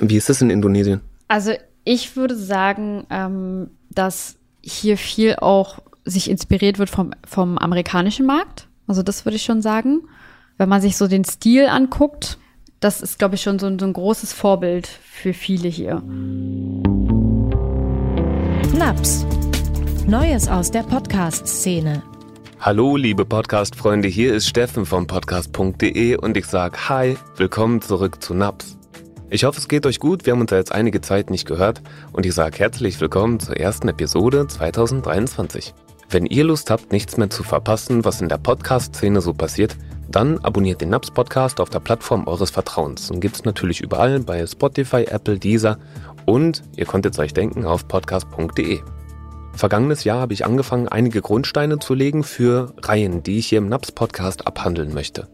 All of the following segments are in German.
Wie ist es in Indonesien? Also ich würde sagen, ähm, dass hier viel auch sich inspiriert wird vom, vom amerikanischen Markt. Also das würde ich schon sagen. Wenn man sich so den Stil anguckt, das ist, glaube ich, schon so, so ein großes Vorbild für viele hier. Naps. Neues aus der Podcast-Szene. Hallo, liebe Podcast-Freunde, hier ist Steffen vom Podcast.de und ich sage Hi, willkommen zurück zu Naps. Ich hoffe, es geht euch gut. Wir haben uns ja jetzt einige Zeit nicht gehört und ich sage herzlich willkommen zur ersten Episode 2023. Wenn ihr Lust habt, nichts mehr zu verpassen, was in der Podcast-Szene so passiert, dann abonniert den Naps Podcast auf der Plattform eures Vertrauens und gibt es natürlich überall bei Spotify, Apple, Deezer und ihr konntet es euch denken auf podcast.de. Vergangenes Jahr habe ich angefangen, einige Grundsteine zu legen für Reihen, die ich hier im Naps Podcast abhandeln möchte.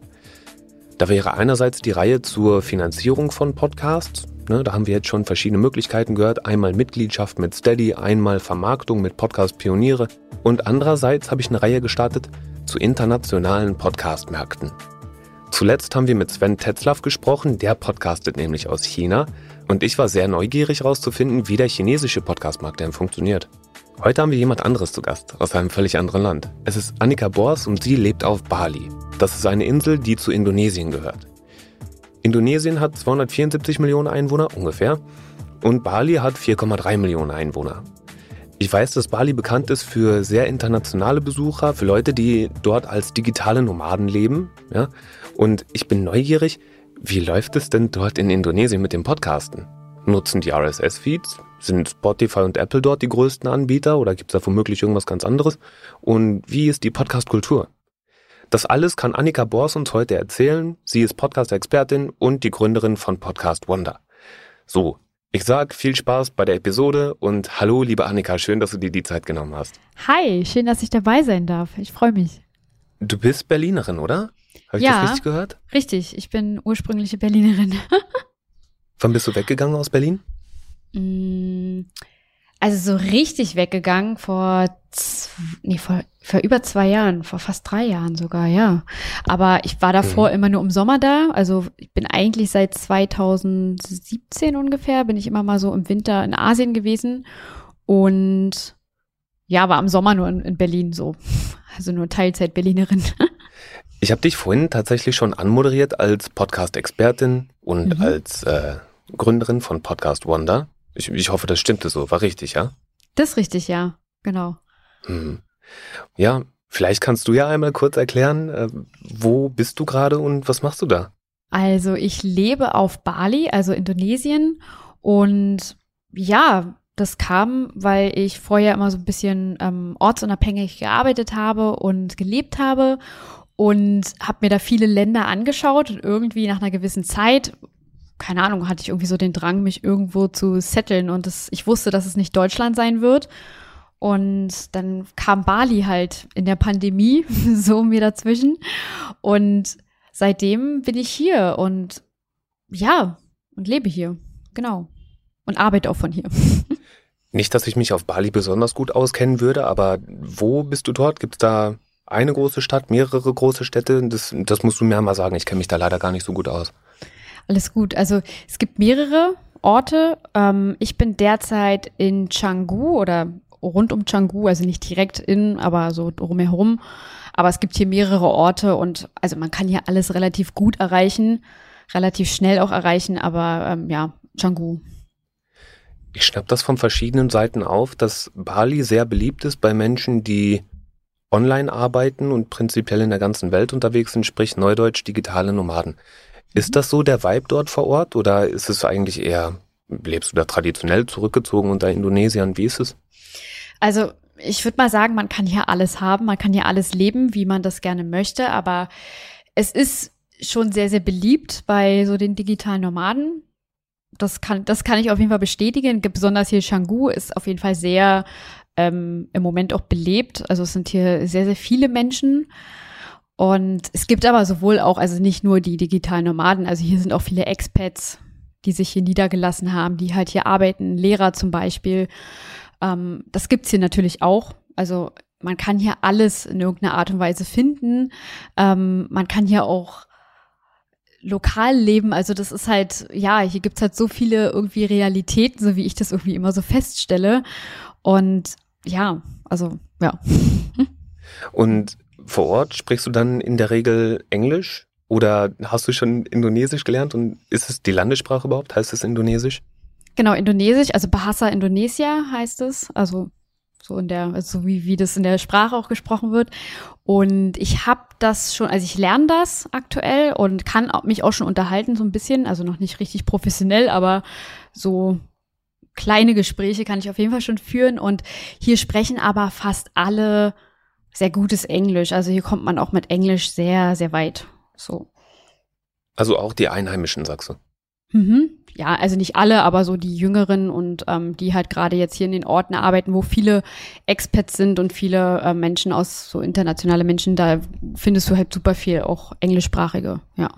Da wäre einerseits die Reihe zur Finanzierung von Podcasts. Ne, da haben wir jetzt schon verschiedene Möglichkeiten gehört. Einmal Mitgliedschaft mit Steady, einmal Vermarktung mit Podcast Pioniere. Und andererseits habe ich eine Reihe gestartet zu internationalen Podcast-Märkten. Zuletzt haben wir mit Sven Tetzlaff gesprochen, der podcastet nämlich aus China. Und ich war sehr neugierig herauszufinden, wie der chinesische Podcastmarkt denn funktioniert. Heute haben wir jemand anderes zu Gast, aus einem völlig anderen Land. Es ist Annika Bors und sie lebt auf Bali. Das ist eine Insel, die zu Indonesien gehört. Indonesien hat 274 Millionen Einwohner ungefähr und Bali hat 4,3 Millionen Einwohner. Ich weiß, dass Bali bekannt ist für sehr internationale Besucher, für Leute, die dort als digitale Nomaden leben. Ja? Und ich bin neugierig, wie läuft es denn dort in Indonesien mit dem Podcasten? Nutzen die RSS-Feeds? Sind Spotify und Apple dort die größten Anbieter oder gibt es da womöglich irgendwas ganz anderes? Und wie ist die Podcast-Kultur? Das alles kann Annika Bors uns heute erzählen. Sie ist Podcast-Expertin und die Gründerin von Podcast Wonder. So, ich sag viel Spaß bei der Episode und hallo, liebe Annika, schön, dass du dir die Zeit genommen hast. Hi, schön, dass ich dabei sein darf. Ich freue mich. Du bist Berlinerin, oder? Habe ich ja, das richtig gehört? Richtig, ich bin ursprüngliche Berlinerin. Wann bist du weggegangen aus Berlin? Mm, also so richtig weggegangen vor, nee, vor, vor über zwei Jahren, vor fast drei Jahren sogar, ja. Aber ich war davor mhm. immer nur im Sommer da. Also ich bin eigentlich seit 2017 ungefähr, bin ich immer mal so im Winter in Asien gewesen. Und ja, war im Sommer nur in, in Berlin so. Also nur Teilzeit-Berlinerin. Ich habe dich vorhin tatsächlich schon anmoderiert als Podcast-Expertin und mhm. als äh, Gründerin von Podcast Wonder. Ich, ich hoffe, das stimmte so. War richtig, ja? Das ist richtig, ja. Genau. Hm. Ja, vielleicht kannst du ja einmal kurz erklären, äh, wo bist du gerade und was machst du da? Also ich lebe auf Bali, also Indonesien. Und ja, das kam, weil ich vorher immer so ein bisschen ähm, ortsunabhängig gearbeitet habe und gelebt habe und habe mir da viele Länder angeschaut und irgendwie nach einer gewissen Zeit, keine Ahnung, hatte ich irgendwie so den Drang, mich irgendwo zu setteln und das, ich wusste, dass es nicht Deutschland sein wird. Und dann kam Bali halt in der Pandemie so mir dazwischen. Und seitdem bin ich hier und ja, und lebe hier. Genau. Und arbeite auch von hier. Nicht, dass ich mich auf Bali besonders gut auskennen würde, aber wo bist du dort? Gibt es da eine große Stadt, mehrere große Städte? Das, das musst du mir mal sagen. Ich kenne mich da leider gar nicht so gut aus. Alles gut. Also es gibt mehrere Orte. Ähm, ich bin derzeit in Canggu oder rund um Canggu, also nicht direkt in, aber so drumherum. Aber es gibt hier mehrere Orte und also man kann hier alles relativ gut erreichen, relativ schnell auch erreichen, aber ähm, ja, Canggu. Ich schnapp das von verschiedenen Seiten auf, dass Bali sehr beliebt ist bei Menschen, die online arbeiten und prinzipiell in der ganzen Welt unterwegs sind, sprich Neudeutsch digitale Nomaden. Ist das so der Vibe dort vor Ort oder ist es eigentlich eher, lebst du da traditionell zurückgezogen unter Indonesiern? Wie ist es? Also ich würde mal sagen, man kann hier alles haben, man kann hier alles leben, wie man das gerne möchte, aber es ist schon sehr, sehr beliebt bei so den digitalen Nomaden. Das kann, das kann ich auf jeden Fall bestätigen. Besonders hier Canggu ist auf jeden Fall sehr ähm, im Moment auch belebt. Also es sind hier sehr, sehr viele Menschen. Und es gibt aber sowohl auch, also nicht nur die digitalen Nomaden, also hier sind auch viele Expats, die sich hier niedergelassen haben, die halt hier arbeiten, Lehrer zum Beispiel. Ähm, das gibt's hier natürlich auch. Also man kann hier alles in irgendeiner Art und Weise finden. Ähm, man kann hier auch lokal leben. Also das ist halt, ja, hier gibt's halt so viele irgendwie Realitäten, so wie ich das irgendwie immer so feststelle. Und ja, also ja. Und vor Ort sprichst du dann in der Regel Englisch oder hast du schon Indonesisch gelernt und ist es die Landessprache überhaupt? Heißt es Indonesisch? Genau, Indonesisch, also Bahasa Indonesia heißt es, also so in der, also wie, wie das in der Sprache auch gesprochen wird. Und ich habe das schon, also ich lerne das aktuell und kann mich auch schon unterhalten so ein bisschen, also noch nicht richtig professionell, aber so kleine Gespräche kann ich auf jeden Fall schon führen. Und hier sprechen aber fast alle sehr gutes Englisch. Also hier kommt man auch mit Englisch sehr, sehr weit. So. Also auch die Einheimischen, sagst du? Mhm. Ja, also nicht alle, aber so die Jüngeren und ähm, die halt gerade jetzt hier in den Orten arbeiten, wo viele Expats sind und viele äh, Menschen aus so internationale Menschen, da findest du halt super viel auch englischsprachige, ja.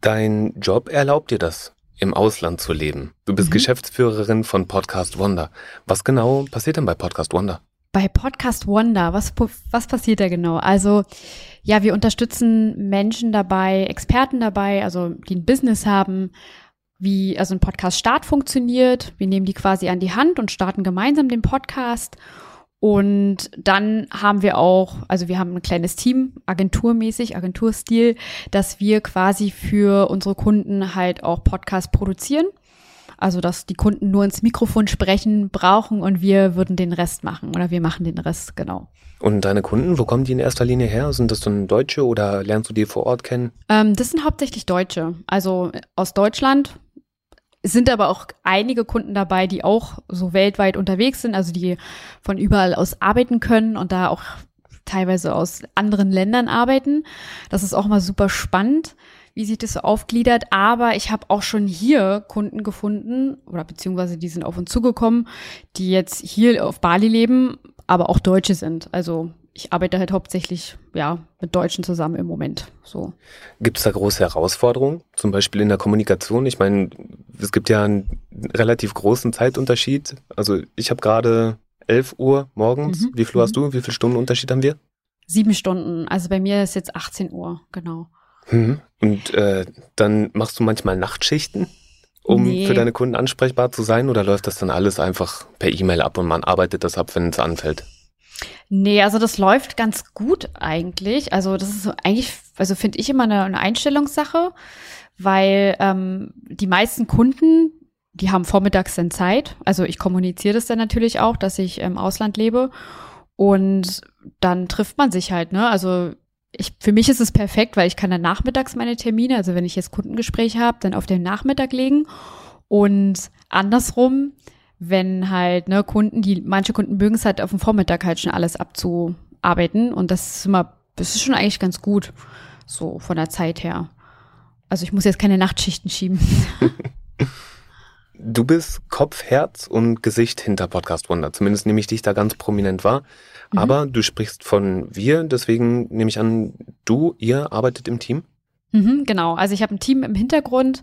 Dein Job erlaubt dir das, im Ausland zu leben. Du bist mhm. Geschäftsführerin von Podcast Wonder. Was genau passiert denn bei Podcast Wonder? Bei Podcast Wonder, was, was passiert da genau? Also, ja, wir unterstützen Menschen dabei, Experten dabei, also die ein Business haben, wie also ein Podcast Start funktioniert. Wir nehmen die quasi an die Hand und starten gemeinsam den Podcast. Und dann haben wir auch, also wir haben ein kleines Team, agenturmäßig, Agenturstil, dass wir quasi für unsere Kunden halt auch Podcasts produzieren. Also, dass die Kunden nur ins Mikrofon sprechen brauchen und wir würden den Rest machen oder wir machen den Rest, genau. Und deine Kunden, wo kommen die in erster Linie her? Sind das dann Deutsche oder lernst du die vor Ort kennen? Ähm, das sind hauptsächlich Deutsche. Also aus Deutschland, sind aber auch einige Kunden dabei, die auch so weltweit unterwegs sind, also die von überall aus arbeiten können und da auch teilweise aus anderen Ländern arbeiten. Das ist auch mal super spannend, wie sich das so aufgliedert. Aber ich habe auch schon hier Kunden gefunden oder beziehungsweise die sind auf uns zugekommen, die jetzt hier auf Bali leben, aber auch Deutsche sind. Also ich arbeite halt hauptsächlich ja mit Deutschen zusammen im Moment. So. Gibt es da große Herausforderungen, zum Beispiel in der Kommunikation? Ich meine, es gibt ja einen relativ großen Zeitunterschied. Also ich habe gerade 11 Uhr morgens. Mhm. Wie viel mhm. hast du? Wie viele Stunden Unterschied haben wir? Sieben Stunden. Also bei mir ist jetzt 18 Uhr, genau. Mhm. Und äh, dann machst du manchmal Nachtschichten, um nee. für deine Kunden ansprechbar zu sein? Oder läuft das dann alles einfach per E-Mail ab und man arbeitet das ab, wenn es anfällt? Nee, also das läuft ganz gut eigentlich. Also das ist eigentlich, also finde ich immer eine, eine Einstellungssache, weil ähm, die meisten Kunden, die haben vormittags dann Zeit. Also ich kommuniziere das dann natürlich auch, dass ich im Ausland lebe. Und dann trifft man sich halt, ne? Also ich, für mich ist es perfekt, weil ich kann dann nachmittags meine Termine, also wenn ich jetzt Kundengespräche habe, dann auf den Nachmittag legen. Und andersrum, wenn halt ne, Kunden, die manche Kunden mögen es halt auf dem Vormittag halt schon alles abzuarbeiten und das ist immer, das ist schon eigentlich ganz gut, so von der Zeit her. Also ich muss jetzt keine Nachtschichten schieben. Du bist Kopf, Herz und Gesicht hinter Podcast Wunder. Zumindest nehme ich dich da ganz prominent wahr. Mhm. Aber du sprichst von wir, deswegen nehme ich an, du, ihr arbeitet im Team? Mhm, genau. Also ich habe ein Team im Hintergrund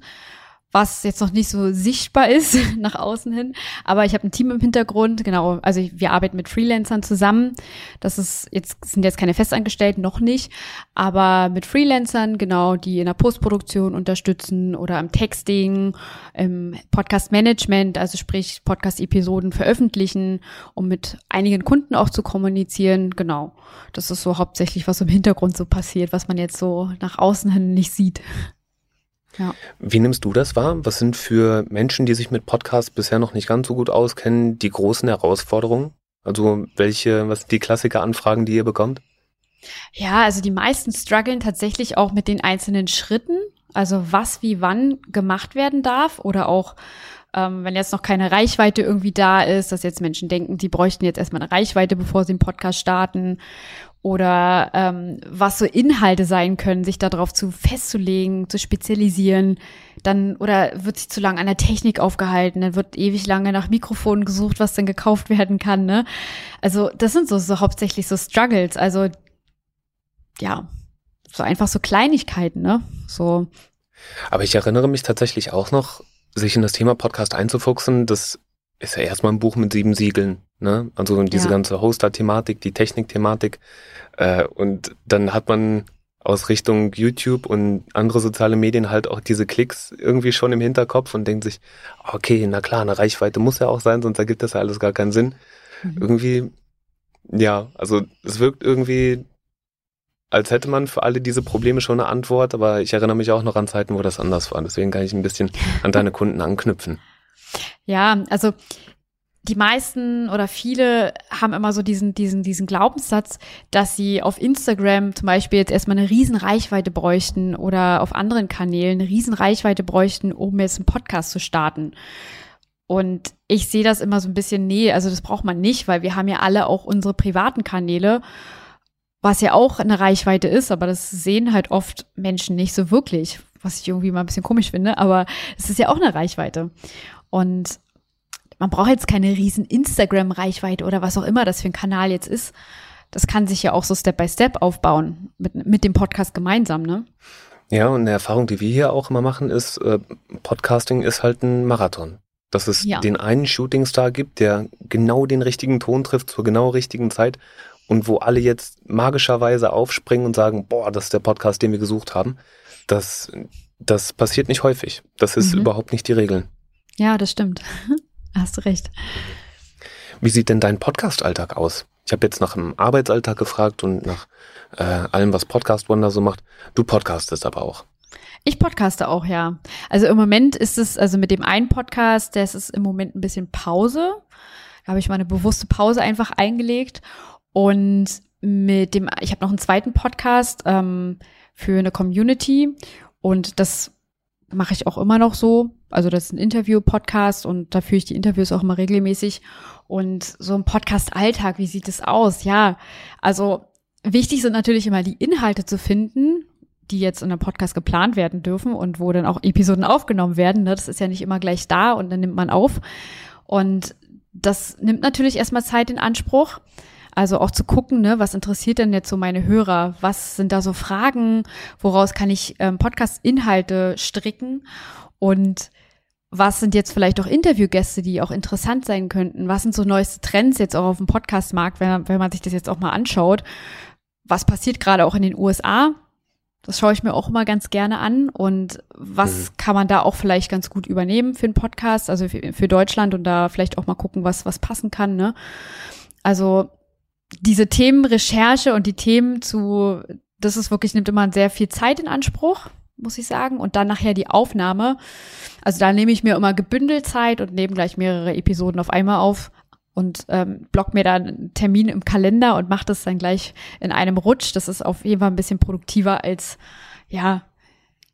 was jetzt noch nicht so sichtbar ist nach außen hin. Aber ich habe ein Team im Hintergrund, genau. Also wir arbeiten mit Freelancern zusammen. Das ist jetzt sind jetzt keine Festangestellten, noch nicht, aber mit Freelancern, genau, die in der Postproduktion unterstützen oder im Texting, im Podcast-Management, also sprich Podcast-Episoden veröffentlichen, um mit einigen Kunden auch zu kommunizieren. Genau. Das ist so hauptsächlich, was im Hintergrund so passiert, was man jetzt so nach außen hin nicht sieht. Ja. Wie nimmst du das wahr? Was sind für Menschen, die sich mit Podcasts bisher noch nicht ganz so gut auskennen, die großen Herausforderungen? Also welche, was sind die Klassiker-Anfragen, die ihr bekommt? Ja, also die meisten strugglen tatsächlich auch mit den einzelnen Schritten. Also was wie wann gemacht werden darf oder auch ähm, wenn jetzt noch keine Reichweite irgendwie da ist, dass jetzt Menschen denken, die bräuchten jetzt erstmal eine Reichweite, bevor sie einen Podcast starten oder ähm, was so Inhalte sein können, sich darauf zu festzulegen, zu spezialisieren, dann oder wird sich zu lange an der Technik aufgehalten, dann wird ewig lange nach Mikrofonen gesucht, was dann gekauft werden kann, ne? Also das sind so, so hauptsächlich so Struggles, also ja, so einfach so Kleinigkeiten, ne? So. Aber ich erinnere mich tatsächlich auch noch, sich in das Thema Podcast einzufuchsen, das ist ja erstmal ein Buch mit sieben Siegeln. Ne? Also diese ja. ganze Hoster-Thematik, die Technik-Thematik. Äh, und dann hat man aus Richtung YouTube und andere soziale Medien halt auch diese Klicks irgendwie schon im Hinterkopf und denkt sich, okay, na klar, eine Reichweite muss ja auch sein, sonst ergibt das ja alles gar keinen Sinn. Mhm. Irgendwie, ja, also es wirkt irgendwie, als hätte man für alle diese Probleme schon eine Antwort, aber ich erinnere mich auch noch an Zeiten, wo das anders war. Deswegen kann ich ein bisschen an deine Kunden anknüpfen. Ja, also die meisten oder viele haben immer so diesen, diesen, diesen Glaubenssatz, dass sie auf Instagram zum Beispiel jetzt erstmal eine riesen Reichweite bräuchten oder auf anderen Kanälen eine riesen Reichweite bräuchten, um jetzt einen Podcast zu starten. Und ich sehe das immer so ein bisschen, nee, also das braucht man nicht, weil wir haben ja alle auch unsere privaten Kanäle, was ja auch eine Reichweite ist, aber das sehen halt oft Menschen nicht so wirklich, was ich irgendwie mal ein bisschen komisch finde, aber es ist ja auch eine Reichweite. Und man braucht jetzt keine riesen Instagram-Reichweite oder was auch immer das für ein Kanal jetzt ist. Das kann sich ja auch so Step by Step aufbauen, mit, mit dem Podcast gemeinsam, ne? Ja, und eine Erfahrung, die wir hier auch immer machen, ist, äh, Podcasting ist halt ein Marathon. Dass es ja. den einen Shootingstar gibt, der genau den richtigen Ton trifft zur genau richtigen Zeit und wo alle jetzt magischerweise aufspringen und sagen, boah, das ist der Podcast, den wir gesucht haben. Das, das passiert nicht häufig. Das ist mhm. überhaupt nicht die Regel. Ja, das stimmt. Hast du recht. Wie sieht denn dein Podcast-Alltag aus? Ich habe jetzt nach dem Arbeitsalltag gefragt und nach äh, allem, was Podcast Wonder so macht. Du podcastest aber auch. Ich podcaste auch, ja. Also im Moment ist es, also mit dem einen Podcast, der ist im Moment ein bisschen Pause. Da habe ich mal eine bewusste Pause einfach eingelegt. Und mit dem, ich habe noch einen zweiten Podcast ähm, für eine Community. Und das mache ich auch immer noch so. Also das ist ein Interview-Podcast und da führe ich die Interviews auch immer regelmäßig. Und so ein Podcast-Alltag, wie sieht es aus? Ja, also wichtig sind natürlich immer die Inhalte zu finden, die jetzt in einem Podcast geplant werden dürfen und wo dann auch Episoden aufgenommen werden. Ne? Das ist ja nicht immer gleich da und dann nimmt man auf. Und das nimmt natürlich erstmal Zeit in Anspruch. Also auch zu gucken, ne, was interessiert denn jetzt so meine Hörer? Was sind da so Fragen? Woraus kann ich ähm, Podcast-Inhalte stricken? Und was sind jetzt vielleicht auch Interviewgäste, die auch interessant sein könnten? Was sind so neueste Trends jetzt auch auf dem Podcast-Markt, wenn, wenn man sich das jetzt auch mal anschaut? Was passiert gerade auch in den USA? Das schaue ich mir auch immer ganz gerne an. Und was mhm. kann man da auch vielleicht ganz gut übernehmen für einen Podcast, also für, für Deutschland und da vielleicht auch mal gucken, was, was passen kann, ne? Also diese Themenrecherche und die Themen zu, das ist wirklich, nimmt immer sehr viel Zeit in Anspruch, muss ich sagen. Und dann nachher die Aufnahme. Also da nehme ich mir immer gebündelt Zeit und nehme gleich mehrere Episoden auf einmal auf und ähm, block mir dann einen Termin im Kalender und mache das dann gleich in einem Rutsch. Das ist auf jeden Fall ein bisschen produktiver als, ja,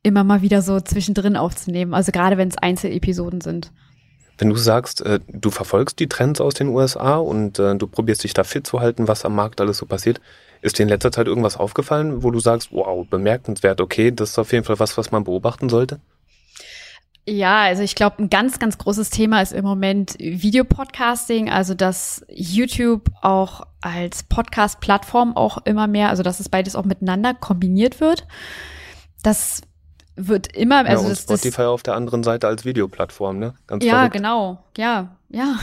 immer mal wieder so zwischendrin aufzunehmen. Also gerade wenn es Einzelepisoden sind. Wenn du sagst, äh, du verfolgst die Trends aus den USA und äh, du probierst dich da fit zu halten, was am Markt alles so passiert, ist dir in letzter Zeit irgendwas aufgefallen, wo du sagst, wow, bemerkenswert, okay, das ist auf jeden Fall was, was man beobachten sollte? Ja, also ich glaube, ein ganz, ganz großes Thema ist im Moment Videopodcasting, also dass YouTube auch als Podcast-Plattform auch immer mehr, also dass es beides auch miteinander kombiniert wird. Das wird immer, also ja, und Spotify das, auf der anderen Seite als Videoplattform, ne? Ganz ja, verrückt. genau, ja, ja.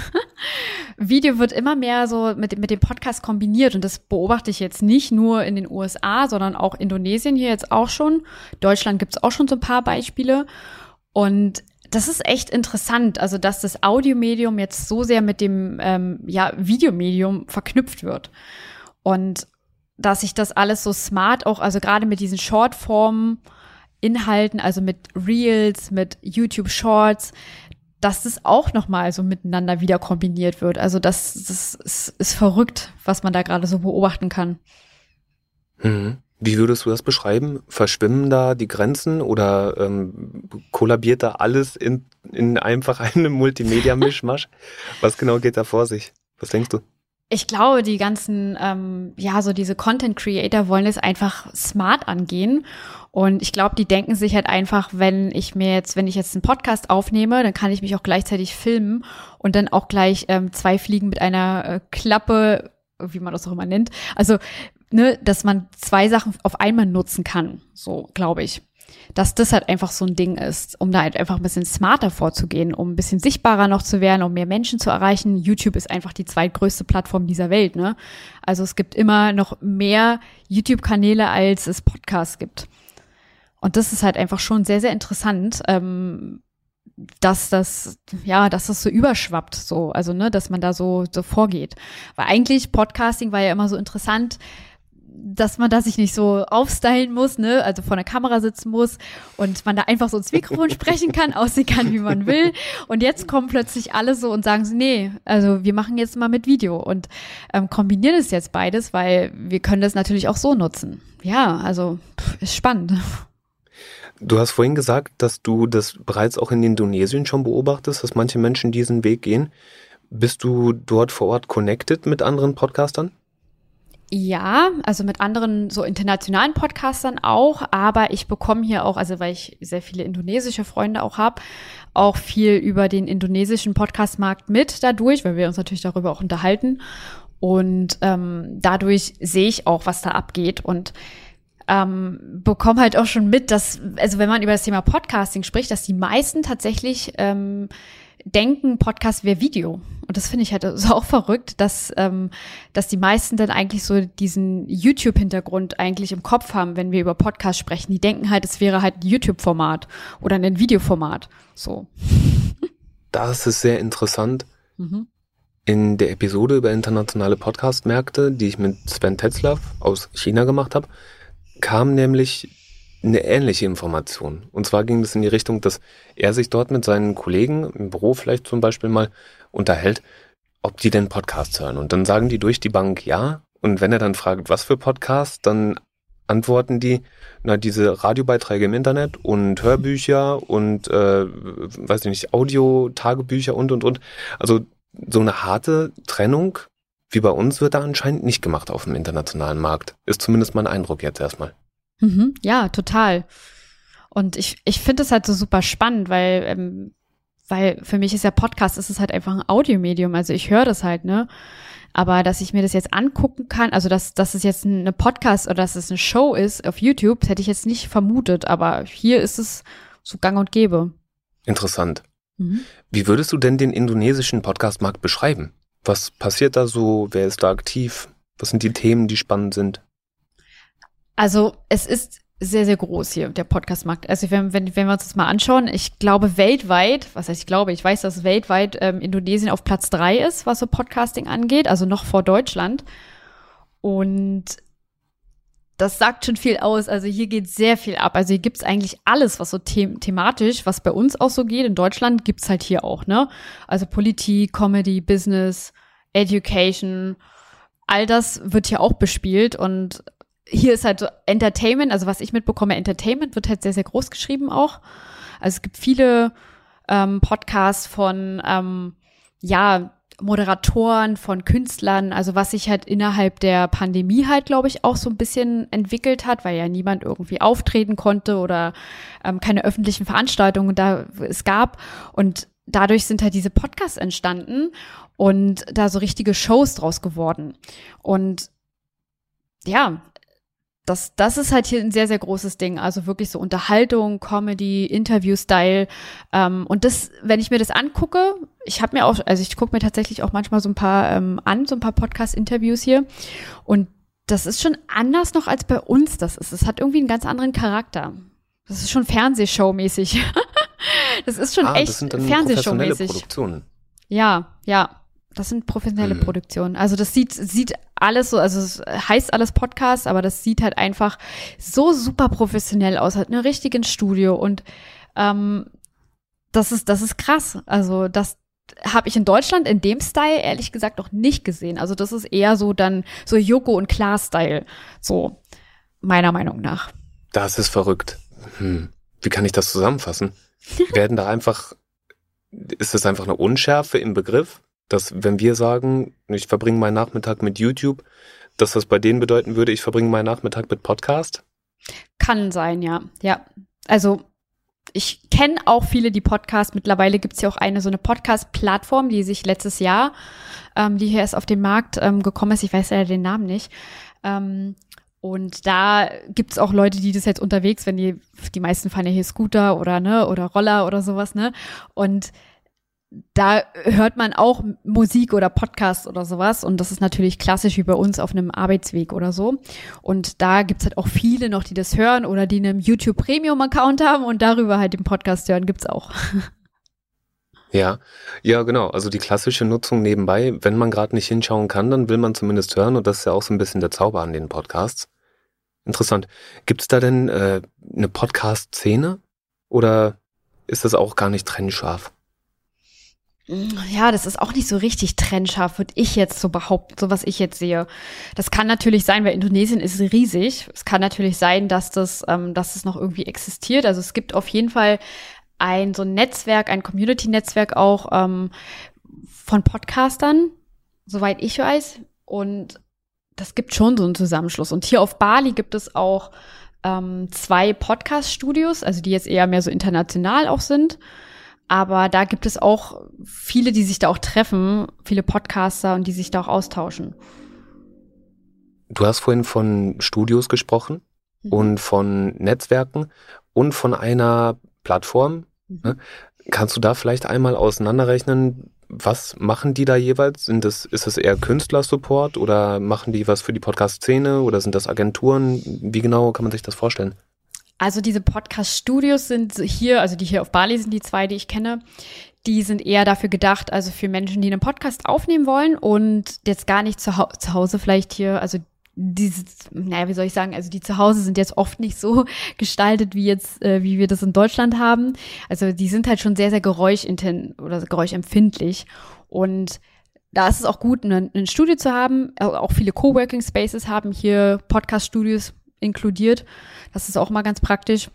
Video wird immer mehr so mit, mit dem Podcast kombiniert und das beobachte ich jetzt nicht nur in den USA, sondern auch Indonesien hier jetzt auch schon. Deutschland gibt's auch schon so ein paar Beispiele und das ist echt interessant, also dass das Audiomedium jetzt so sehr mit dem ähm, ja, Videomedium verknüpft wird und dass sich das alles so smart auch, also gerade mit diesen Shortformen Inhalten, also mit Reels, mit YouTube Shorts, dass das auch nochmal so miteinander wieder kombiniert wird. Also das, das ist, ist verrückt, was man da gerade so beobachten kann. Mhm. Wie würdest du das beschreiben? Verschwimmen da die Grenzen oder ähm, kollabiert da alles in, in einfach einem Multimedia-Mischmasch? Was genau geht da vor sich? Was denkst du? Ich glaube, die ganzen, ähm, ja, so diese Content Creator wollen es einfach smart angehen und ich glaube, die denken sich halt einfach, wenn ich mir jetzt, wenn ich jetzt einen Podcast aufnehme, dann kann ich mich auch gleichzeitig filmen und dann auch gleich ähm, zwei Fliegen mit einer äh, Klappe, wie man das auch immer nennt. Also, ne, dass man zwei Sachen auf einmal nutzen kann. So, glaube ich. Dass das halt einfach so ein Ding ist, um da halt einfach ein bisschen smarter vorzugehen, um ein bisschen sichtbarer noch zu werden, um mehr Menschen zu erreichen. YouTube ist einfach die zweitgrößte Plattform dieser Welt, ne? Also es gibt immer noch mehr YouTube-Kanäle, als es Podcasts gibt. Und das ist halt einfach schon sehr, sehr interessant, ähm, dass das, ja, dass das so überschwappt, so, also, ne, dass man da so, so vorgeht. Weil eigentlich Podcasting war ja immer so interessant, dass man da sich nicht so aufstylen muss, ne, also vor der Kamera sitzen muss und man da einfach so ins Mikrofon sprechen kann, aussehen kann, wie man will. Und jetzt kommen plötzlich alle so und sagen so, nee, also wir machen jetzt mal mit Video und ähm, kombinieren es jetzt beides, weil wir können das natürlich auch so nutzen. Ja, also pff, ist spannend. Du hast vorhin gesagt, dass du das bereits auch in Indonesien schon beobachtest, dass manche Menschen diesen Weg gehen. Bist du dort vor Ort connected mit anderen Podcastern? Ja, also mit anderen so internationalen Podcastern auch, aber ich bekomme hier auch, also weil ich sehr viele indonesische Freunde auch habe, auch viel über den indonesischen Podcastmarkt mit dadurch, weil wir uns natürlich darüber auch unterhalten. Und ähm, dadurch sehe ich auch, was da abgeht. Und ähm, bekomme halt auch schon mit, dass, also wenn man über das Thema Podcasting spricht, dass die meisten tatsächlich ähm, denken, Podcast wäre Video. Und das finde ich halt so auch verrückt, dass, ähm, dass die meisten dann eigentlich so diesen YouTube-Hintergrund eigentlich im Kopf haben, wenn wir über Podcast sprechen. Die denken halt, es wäre halt ein YouTube-Format oder ein Videoformat. So. Das ist sehr interessant. Mhm. In der Episode über internationale Podcast-Märkte, die ich mit Sven Tetzlaff aus China gemacht habe, kam nämlich eine ähnliche Information. Und zwar ging es in die Richtung, dass er sich dort mit seinen Kollegen im Büro vielleicht zum Beispiel mal unterhält, ob die denn Podcasts hören. Und dann sagen die durch die Bank ja. Und wenn er dann fragt, was für Podcasts, dann antworten die, na, diese Radiobeiträge im Internet und Hörbücher und, äh, weiß ich nicht, Audio-Tagebücher und, und, und. Also so eine harte Trennung wie bei uns wird da anscheinend nicht gemacht auf dem internationalen Markt. Ist zumindest mein Eindruck jetzt erstmal. Mhm, ja, total. Und ich, ich finde es halt so super spannend, weil, ähm, weil für mich ist ja Podcast, ist es halt einfach ein Audiomedium. Also ich höre das halt, ne? Aber dass ich mir das jetzt angucken kann, also dass, dass es jetzt eine Podcast oder dass es eine Show ist auf YouTube, hätte ich jetzt nicht vermutet. Aber hier ist es so gang und gäbe. Interessant. Mhm. Wie würdest du denn den indonesischen Podcastmarkt beschreiben? Was passiert da so? Wer ist da aktiv? Was sind die Themen, die spannend sind? Also es ist sehr, sehr groß hier, der Podcastmarkt. Also wenn, wenn, wenn wir uns das mal anschauen, ich glaube weltweit, was heißt ich glaube, ich weiß, dass weltweit ähm, Indonesien auf Platz drei ist, was so Podcasting angeht, also noch vor Deutschland. Und das sagt schon viel aus. Also hier geht sehr viel ab. Also hier gibt's eigentlich alles, was so the thematisch, was bei uns auch so geht, in Deutschland, gibt's halt hier auch, ne? Also Politik, Comedy, Business, Education, all das wird hier auch bespielt und hier ist halt Entertainment, also was ich mitbekomme, Entertainment wird halt sehr, sehr groß geschrieben auch. Also es gibt viele ähm, Podcasts von, ähm, ja, Moderatoren, von Künstlern, also was sich halt innerhalb der Pandemie halt, glaube ich, auch so ein bisschen entwickelt hat, weil ja niemand irgendwie auftreten konnte oder ähm, keine öffentlichen Veranstaltungen da es gab. Und dadurch sind halt diese Podcasts entstanden und da so richtige Shows draus geworden. Und ja, das, das ist halt hier ein sehr, sehr großes Ding. Also wirklich so Unterhaltung, Comedy, Interview-Style. Ähm, und das, wenn ich mir das angucke, ich habe mir auch, also ich gucke mir tatsächlich auch manchmal so ein paar ähm, an, so ein paar Podcast-Interviews hier. Und das ist schon anders noch als bei uns das ist. Es hat irgendwie einen ganz anderen Charakter. Das ist schon Fernsehshow-mäßig. das ist schon ah, echt Fernsehshow-mäßig. Ja, ja. Das sind professionelle mhm. Produktionen. Also das sieht, sieht alles so, also es heißt alles Podcast, aber das sieht halt einfach so super professionell aus, hat eine richtigen Studio und ähm, das ist, das ist krass. Also das habe ich in Deutschland in dem Style ehrlich gesagt noch nicht gesehen. Also das ist eher so dann so Joko und Klar-Style. So, meiner Meinung nach. Das ist verrückt. Hm. Wie kann ich das zusammenfassen? Werden da einfach, ist das einfach eine Unschärfe im Begriff? Dass wenn wir sagen, ich verbringe meinen Nachmittag mit YouTube, dass das bei denen bedeuten würde, ich verbringe meinen Nachmittag mit Podcast? Kann sein, ja. Ja. Also ich kenne auch viele, die Podcasts. Mittlerweile gibt es ja auch eine so eine Podcast-Plattform, die sich letztes Jahr, ähm, die hier erst auf den Markt ähm, gekommen ist, ich weiß ja den Namen nicht, ähm, Und da gibt's auch Leute, die das jetzt unterwegs, wenn die, die meisten fahren ja hier Scooter oder, ne, oder Roller oder sowas, ne? Und da hört man auch Musik oder Podcast oder sowas. Und das ist natürlich klassisch wie bei uns auf einem Arbeitsweg oder so. Und da gibt's halt auch viele noch, die das hören oder die einen YouTube Premium Account haben und darüber halt den Podcast hören, gibt's auch. Ja, ja, genau. Also die klassische Nutzung nebenbei, wenn man gerade nicht hinschauen kann, dann will man zumindest hören und das ist ja auch so ein bisschen der Zauber an den Podcasts. Interessant. Gibt es da denn äh, eine Podcast-Szene oder ist das auch gar nicht trennscharf? Ja, das ist auch nicht so richtig trennscharf, würde ich jetzt so behaupten, so was ich jetzt sehe. Das kann natürlich sein, weil Indonesien ist riesig. Es kann natürlich sein, dass das, ähm, dass es noch irgendwie existiert. Also es gibt auf jeden Fall ein so ein Netzwerk, ein Community-Netzwerk auch ähm, von Podcastern, soweit ich weiß. Und das gibt schon so einen Zusammenschluss. Und hier auf Bali gibt es auch ähm, zwei Podcast-Studios, also die jetzt eher mehr so international auch sind. Aber da gibt es auch viele, die sich da auch treffen, viele Podcaster und die sich da auch austauschen. Du hast vorhin von Studios gesprochen mhm. und von Netzwerken und von einer Plattform, Ne? Kannst du da vielleicht einmal auseinanderrechnen, was machen die da jeweils? Sind das, ist es eher Künstlersupport oder machen die was für die Podcast-Szene oder sind das Agenturen? Wie genau kann man sich das vorstellen? Also diese Podcast-Studios sind hier, also die hier auf Bali sind die zwei, die ich kenne, die sind eher dafür gedacht, also für Menschen, die einen Podcast aufnehmen wollen und jetzt gar nicht zu, zu Hause vielleicht hier, also diese, naja, wie soll ich sagen, also die Zuhause sind jetzt oft nicht so gestaltet, wie jetzt, äh, wie wir das in Deutschland haben. Also die sind halt schon sehr, sehr geräuschinten oder geräuschempfindlich. Und da ist es auch gut, ein Studio zu haben. Auch viele Coworking Spaces haben hier Podcast-Studios inkludiert. Das ist auch mal ganz praktisch.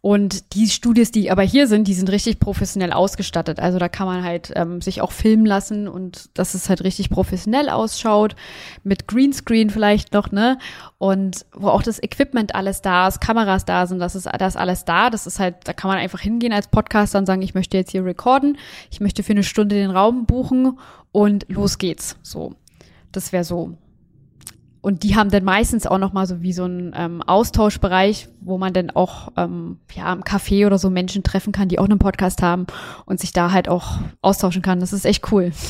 Und die Studios, die aber hier sind, die sind richtig professionell ausgestattet. Also da kann man halt ähm, sich auch filmen lassen und dass es halt richtig professionell ausschaut, mit Greenscreen vielleicht noch, ne? Und wo auch das Equipment alles da ist, Kameras da sind, das ist das alles da. Das ist halt, da kann man einfach hingehen als Podcaster und sagen, ich möchte jetzt hier recorden, ich möchte für eine Stunde den Raum buchen und los geht's. So. Das wäre so und die haben dann meistens auch noch mal so wie so einen ähm, Austauschbereich, wo man dann auch ähm, ja im Café oder so Menschen treffen kann, die auch einen Podcast haben und sich da halt auch austauschen kann. Das ist echt cool.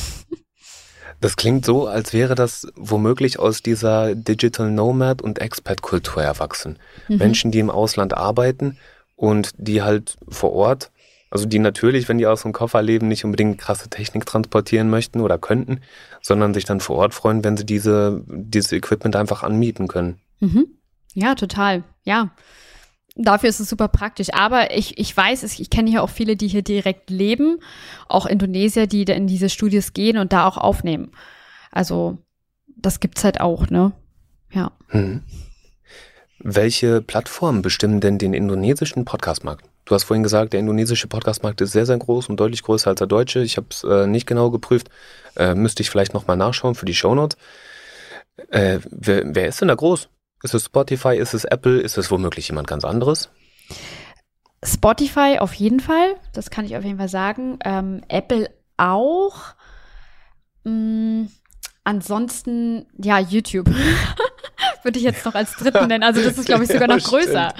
Das klingt so, als wäre das womöglich aus dieser Digital Nomad und Expat-Kultur erwachsen. Mhm. Menschen, die im Ausland arbeiten und die halt vor Ort also die natürlich, wenn die aus dem Koffer leben, nicht unbedingt krasse Technik transportieren möchten oder könnten, sondern sich dann vor Ort freuen, wenn sie diese, dieses Equipment einfach anmieten können. Mhm. Ja, total. Ja. Dafür ist es super praktisch. Aber ich, ich weiß, ich kenne hier auch viele, die hier direkt leben, auch Indonesier, die in diese Studios gehen und da auch aufnehmen. Also das gibt's halt auch, ne? Ja. Hm. Welche Plattformen bestimmen denn den indonesischen Podcastmarkt? Du hast vorhin gesagt, der indonesische Podcastmarkt ist sehr, sehr groß und deutlich größer als der deutsche. Ich habe es äh, nicht genau geprüft. Äh, müsste ich vielleicht nochmal nachschauen für die Shownotes. Äh, wer, wer ist denn da groß? Ist es Spotify? Ist es Apple? Ist es womöglich jemand ganz anderes? Spotify auf jeden Fall. Das kann ich auf jeden Fall sagen. Ähm, Apple auch. Mm, ansonsten, ja, YouTube. würde ich jetzt noch als dritten nennen. Also das ist, glaube ich, sogar noch größer.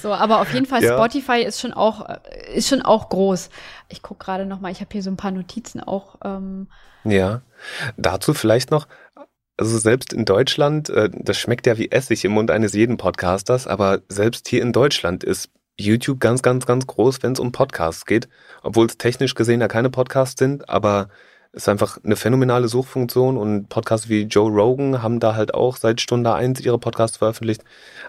So, aber auf jeden Fall ja. Spotify ist schon auch äh, ist schon auch groß. Ich gucke gerade noch mal. Ich habe hier so ein paar Notizen auch. Ähm. Ja, dazu vielleicht noch. Also selbst in Deutschland, äh, das schmeckt ja wie Essig im Mund eines jeden Podcasters, aber selbst hier in Deutschland ist YouTube ganz, ganz, ganz groß, wenn es um Podcasts geht, obwohl es technisch gesehen ja keine Podcasts sind, aber ist einfach eine phänomenale Suchfunktion und Podcasts wie Joe Rogan haben da halt auch seit Stunde eins ihre Podcasts veröffentlicht.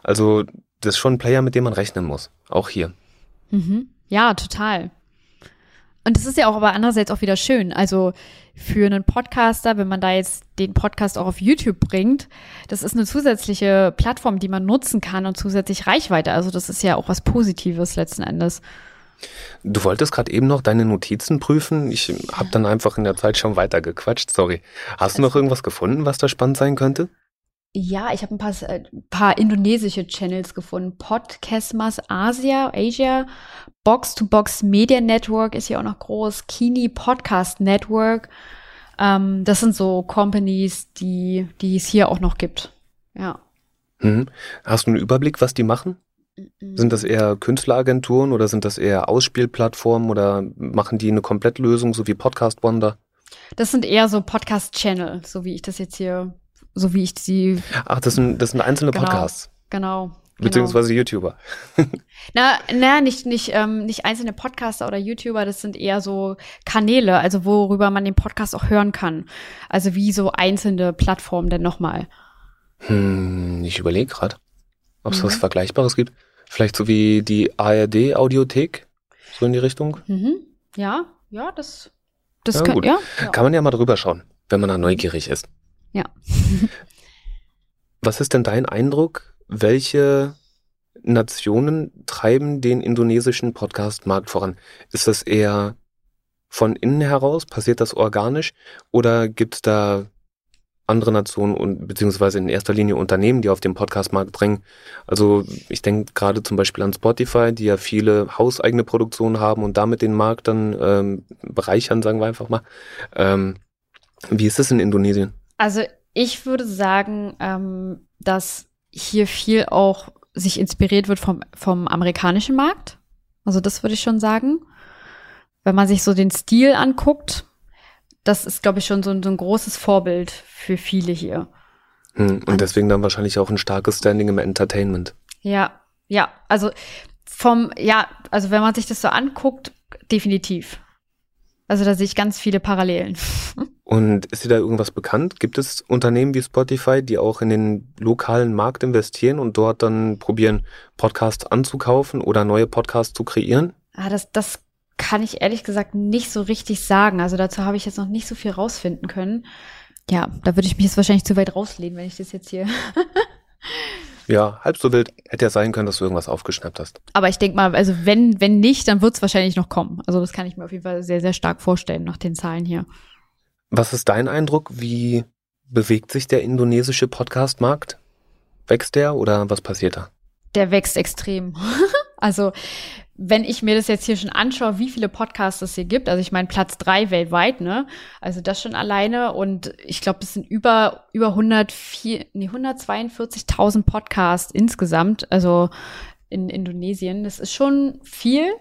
Also das ist schon ein Player, mit dem man rechnen muss. Auch hier. Mhm. Ja, total. Und das ist ja auch aber andererseits auch wieder schön. Also für einen Podcaster, wenn man da jetzt den Podcast auch auf YouTube bringt, das ist eine zusätzliche Plattform, die man nutzen kann und zusätzlich Reichweite. Also das ist ja auch was Positives letzten Endes. Du wolltest gerade eben noch deine Notizen prüfen. Ich habe dann einfach in der Zeit schon weitergequatscht. Sorry. Hast du noch irgendwas gefunden, was da spannend sein könnte? Ja, ich habe ein paar, äh, paar indonesische Channels gefunden. Podcastmas Asia, Asia, Box to Box Media Network ist hier auch noch groß, Kini Podcast Network. Ähm, das sind so Companies, die, die es hier auch noch gibt. Ja. Hm. Hast du einen Überblick, was die machen? Sind das eher Künstleragenturen oder sind das eher Ausspielplattformen oder machen die eine Komplettlösung, so wie Podcast Wonder? Das sind eher so Podcast-Channel, so wie ich das jetzt hier, so wie ich sie. Ach, das sind, das sind einzelne Genau. Podcasts. Genau. Beziehungsweise YouTuber. Na, na, nicht, nicht, ähm, nicht einzelne Podcaster oder YouTuber, das sind eher so Kanäle, also worüber man den Podcast auch hören kann. Also wie so einzelne Plattformen denn nochmal. Hm, ich überlege gerade, ob es Mhm. was Vergleichbares gibt. Vielleicht so wie die ARD-Audiothek, so in die Richtung. Mhm. Ja, ja, das, das Ja, kann, gut. ja. ja. Kann man ja mal drüber schauen, wenn man da neugierig ist. Ja. Was ist denn dein Eindruck? Welche Nationen treiben den indonesischen Podcast-Markt voran? Ist das eher von innen heraus? Passiert das organisch? Oder gibt es da andere Nationen und beziehungsweise in erster Linie Unternehmen, die auf den Podcast-Markt drängen? Also ich denke gerade zum Beispiel an Spotify, die ja viele hauseigene Produktionen haben und damit den Markt dann ähm, bereichern, sagen wir einfach mal. Ähm, wie ist das in Indonesien? Also ich würde sagen, ähm, dass hier viel auch sich inspiriert wird vom, vom amerikanischen Markt. Also das würde ich schon sagen. Wenn man sich so den Stil anguckt, das ist, glaube ich, schon so, ein- so ein großes Vorbild für viele hier. Hm, Und deswegen dann wahrscheinlich auch ein starkes Standing im Entertainment. Ja, ja, also vom, ja, also wenn man sich das so anguckt, definitiv. Also da sehe ich ganz viele Parallelen. Und ist dir da irgendwas bekannt? Gibt es Unternehmen wie Spotify, die auch in den lokalen Markt investieren und dort dann probieren, Podcasts anzukaufen oder neue Podcasts zu kreieren? Ah, das, das kann ich ehrlich gesagt nicht so richtig sagen. Also dazu habe ich jetzt noch nicht so viel rausfinden können. Ja, da würde ich mich jetzt wahrscheinlich zu weit rauslehnen, wenn ich das jetzt hier. Ja, halb so wild. Hätte ja sein können, dass du irgendwas aufgeschnappt hast. Aber ich denke mal, also wenn, wenn nicht, dann wird es wahrscheinlich noch kommen. Also das kann ich mir auf jeden Fall sehr, sehr stark vorstellen nach den Zahlen hier. Was ist dein Eindruck? Wie bewegt sich der indonesische Podcast-Markt? Wächst der oder was passiert da? Der wächst extrem. also wenn ich mir das jetzt hier schon anschaue, wie viele Podcasts es hier gibt, also ich meine Platz drei weltweit, ne? Also das schon alleine und ich glaube, es sind über über 104, nee, 142.000 Podcasts insgesamt, also in Indonesien. Das ist schon viel.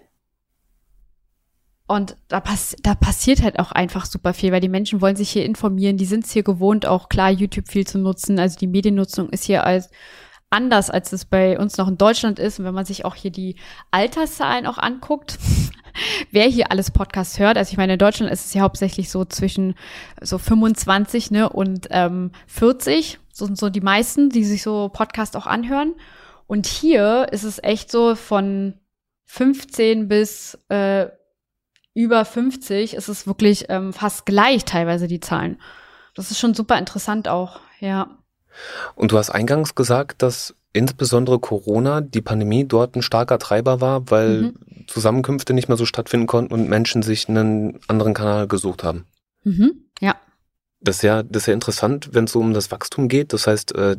Und da, pass da passiert halt auch einfach super viel, weil die Menschen wollen sich hier informieren, die sind es hier gewohnt, auch klar YouTube viel zu nutzen. Also die Mediennutzung ist hier als anders, als es bei uns noch in Deutschland ist. Und wenn man sich auch hier die Alterszahlen auch anguckt, wer hier alles Podcasts hört. Also ich meine, in Deutschland ist es ja hauptsächlich so zwischen so 25 ne, und ähm, 40. So sind so die meisten, die sich so Podcasts auch anhören. Und hier ist es echt so von 15 bis äh, über 50 ist es wirklich ähm, fast gleich teilweise die Zahlen. Das ist schon super interessant auch, ja. Und du hast eingangs gesagt, dass insbesondere Corona, die Pandemie dort ein starker Treiber war, weil Mhm. Zusammenkünfte nicht mehr so stattfinden konnten und Menschen sich einen anderen Kanal gesucht haben. Mhm. Ja. Das ist ja, das ist ja interessant, wenn es so um das Wachstum geht. Das heißt, äh,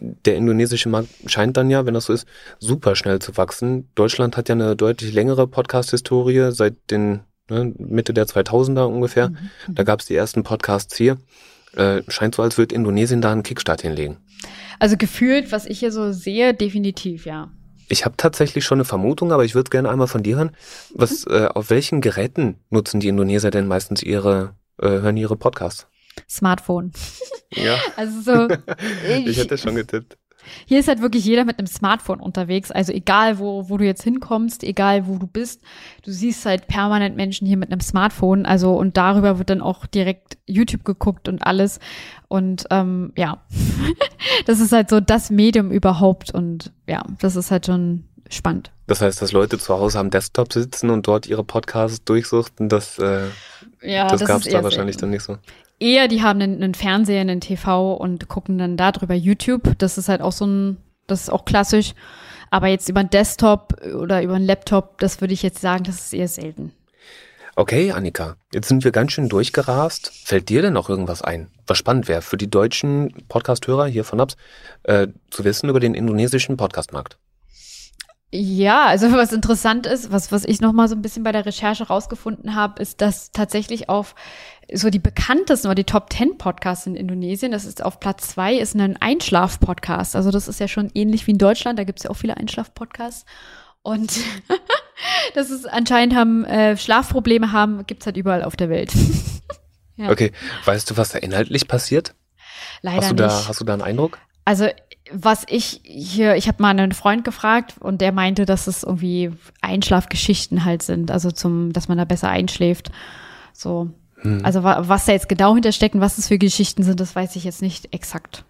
der indonesische Markt scheint dann ja, wenn das so ist, super schnell zu wachsen. Deutschland hat ja eine deutlich längere Podcast-Historie seit den ne, Mitte der 2000er ungefähr. Mhm. Da gab es die ersten Podcasts hier. Äh, scheint so, als würde Indonesien da einen Kickstart hinlegen. Also gefühlt, was ich hier so sehe, definitiv, ja. Ich habe tatsächlich schon eine Vermutung, aber ich würde gerne einmal von dir hören. Was, äh, auf welchen Geräten nutzen die Indonesier denn meistens ihre, äh, hören ihre Podcasts? Smartphone. Ja, Also so, ich hätte schon getippt. Hier ist halt wirklich jeder mit einem Smartphone unterwegs. Also egal, wo, wo du jetzt hinkommst, egal, wo du bist, du siehst halt permanent Menschen hier mit einem Smartphone. Also und darüber wird dann auch direkt YouTube geguckt und alles. Und ähm, ja, das ist halt so das Medium überhaupt. Und ja, das ist halt schon spannend. Das heißt, dass Leute zu Hause am Desktop sitzen und dort ihre Podcasts durchsuchten, das, äh, Ja, das, gab es da wahrscheinlich dann nicht so. Eher, die haben einen, einen Fernseher, einen TV und gucken dann darüber YouTube. Das ist halt auch so ein, das ist auch klassisch. Aber jetzt über einen Desktop oder über einen Laptop, das würde ich jetzt sagen, das ist eher selten. Okay, Annika, jetzt sind wir ganz schön durchgerast. Fällt dir denn noch irgendwas ein, was spannend wäre für die deutschen Podcast-Hörer hier von Naps, äh, zu wissen über den indonesischen Podcastmarkt? Ja, also was interessant ist, was, was ich nochmal so ein bisschen bei der Recherche rausgefunden habe, ist, dass tatsächlich auf so die bekanntesten oder die Top 10 Podcasts in Indonesien, das ist auf Platz zwei, ist ein Einschlaf-Podcast. Also das ist ja schon ähnlich wie in Deutschland, da gibt es ja auch viele Einschlaf-Podcasts. Und das ist anscheinend haben äh, Schlafprobleme haben, gibt's halt überall auf der Welt. ja. Okay, weißt du, was da inhaltlich passiert? Leider hast du nicht. Da, hast du da einen Eindruck? Also was ich hier, ich habe mal einen Freund gefragt und der meinte, dass es irgendwie Einschlafgeschichten halt sind, also zum, dass man da besser einschläft. So. Hm. Also was da jetzt genau hintersteckt und was das für Geschichten sind, das weiß ich jetzt nicht exakt.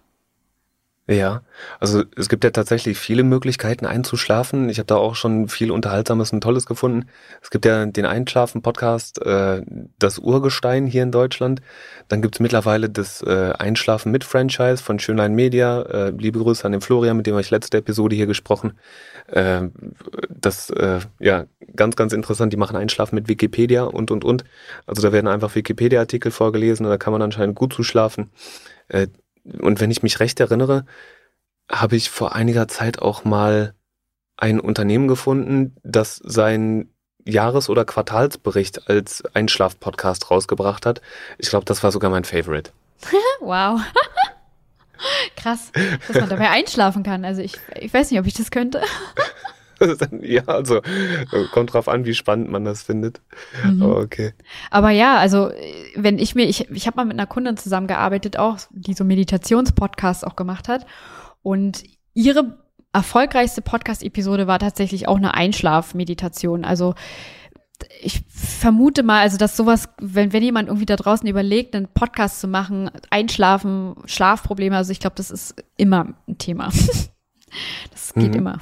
Ja, also es gibt ja tatsächlich viele Möglichkeiten einzuschlafen. Ich habe da auch schon viel Unterhaltsames und Tolles gefunden. Es gibt ja den Einschlafen-Podcast, äh, das Urgestein hier in Deutschland. Dann gibt's mittlerweile das äh, Einschlafen mit Franchise von Schönlein Media. Äh, liebe Grüße an den Florian, mit dem habe ich letzte Episode hier gesprochen. Äh, das, äh, ja, ganz, ganz interessant. Die machen Einschlafen mit Wikipedia und, und, und. Also da werden einfach Wikipedia-Artikel vorgelesen und da kann man anscheinend gut zuschlafen. Äh, und wenn ich mich recht erinnere, habe ich vor einiger Zeit auch mal ein Unternehmen gefunden, das sein Jahres- oder Quartalsbericht als Einschlaf-Podcast rausgebracht hat. Ich glaube, das war sogar mein Favorite. wow. Krass, dass man dabei einschlafen kann. Also ich, ich weiß nicht, ob ich das könnte. ja, also äh, kommt drauf an, wie spannend man das findet. Mhm. Okay. Aber ja, also wenn ich mir, ich, ich habe mal mit einer Kundin zusammengearbeitet, auch, die so Meditationspodcasts auch gemacht hat. Und ihre erfolgreichste Podcast-Episode war tatsächlich auch eine Einschlafmeditation. Also ich vermute mal, also dass sowas, wenn, wenn jemand irgendwie da draußen überlegt, einen Podcast zu machen, Einschlafen, Schlafprobleme, also ich glaube, das ist immer ein Thema. das geht mhm. immer.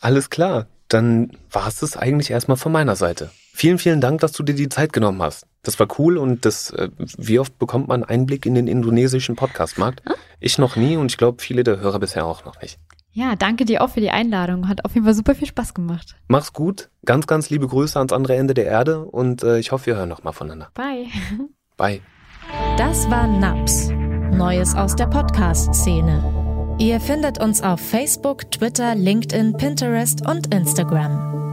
Alles klar, dann war es das eigentlich erstmal von meiner Seite. Vielen, vielen Dank, dass du dir die Zeit genommen hast. Das war cool und das, äh, wie oft bekommt man Einblick in den indonesischen Podcastmarkt? Hm? Ich noch nie und ich glaube, viele der Hörer bisher auch noch nicht. Ja, danke dir auch für die Einladung. Hat auf jeden Fall super viel Spaß gemacht. Mach's gut. Ganz, ganz liebe Grüße ans andere Ende der Erde und äh, ich hoffe, wir hören nochmal voneinander. Bye. Bye. Das war NAPS. Neues aus der Podcast-Szene. Ihr findet uns auf Facebook, Twitter, LinkedIn, Pinterest und Instagram.